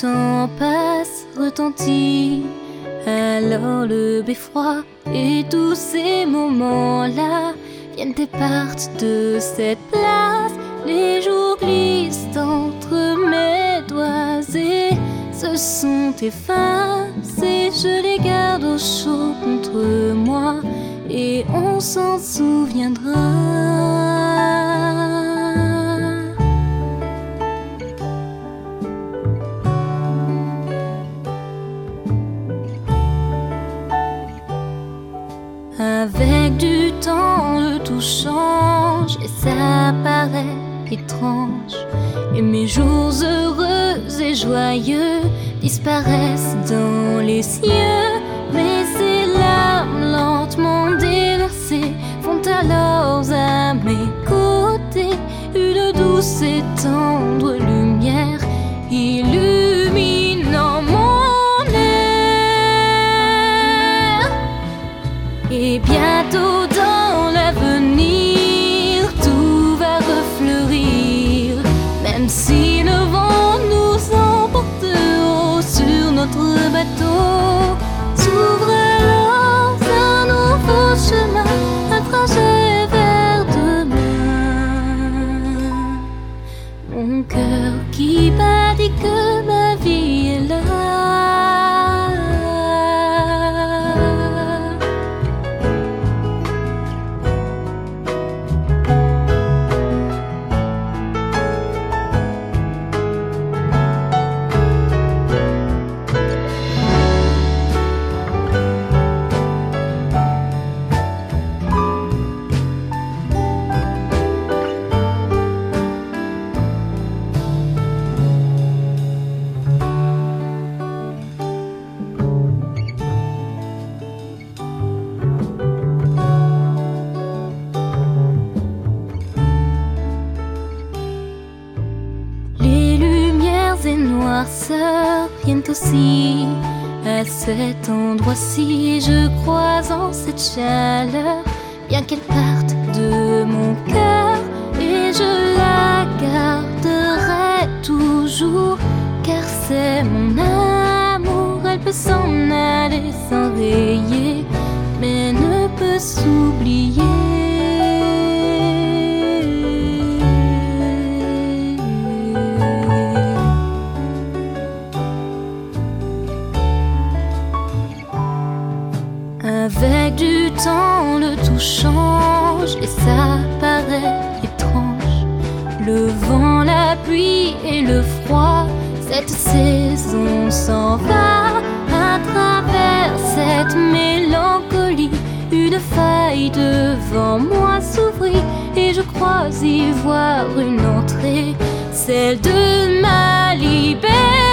temps passe, retentit alors le beffroi et tous ces moments-là viennent et partent de cette place. Les jours glissent entre mes doigts et se sont effacés. Je les garde au chaud contre moi et on s'en souviendra. Et mes jours heureux et joyeux disparaissent dans les cieux. Mais ces larmes lentement déversées font alors à mes côtés une douce et tendre lumière illuminant mon air. Et bientôt dans l'avenir, même si le vent nous emporte haut sur notre bateau. Aussi à cet endroit-ci. Je crois en cette chaleur, bien qu'elle parte de mon cœur. Et je la garderai toujours, car c'est mon amour. Elle peut s'en aller sans rayer, mais ne peut s'oublier. Change et ça paraît étrange. Le vent, la pluie et le froid, cette saison s'en va à travers cette mélancolie. Une faille devant moi s'ouvrit et je crois y voir une entrée, celle de ma liberté.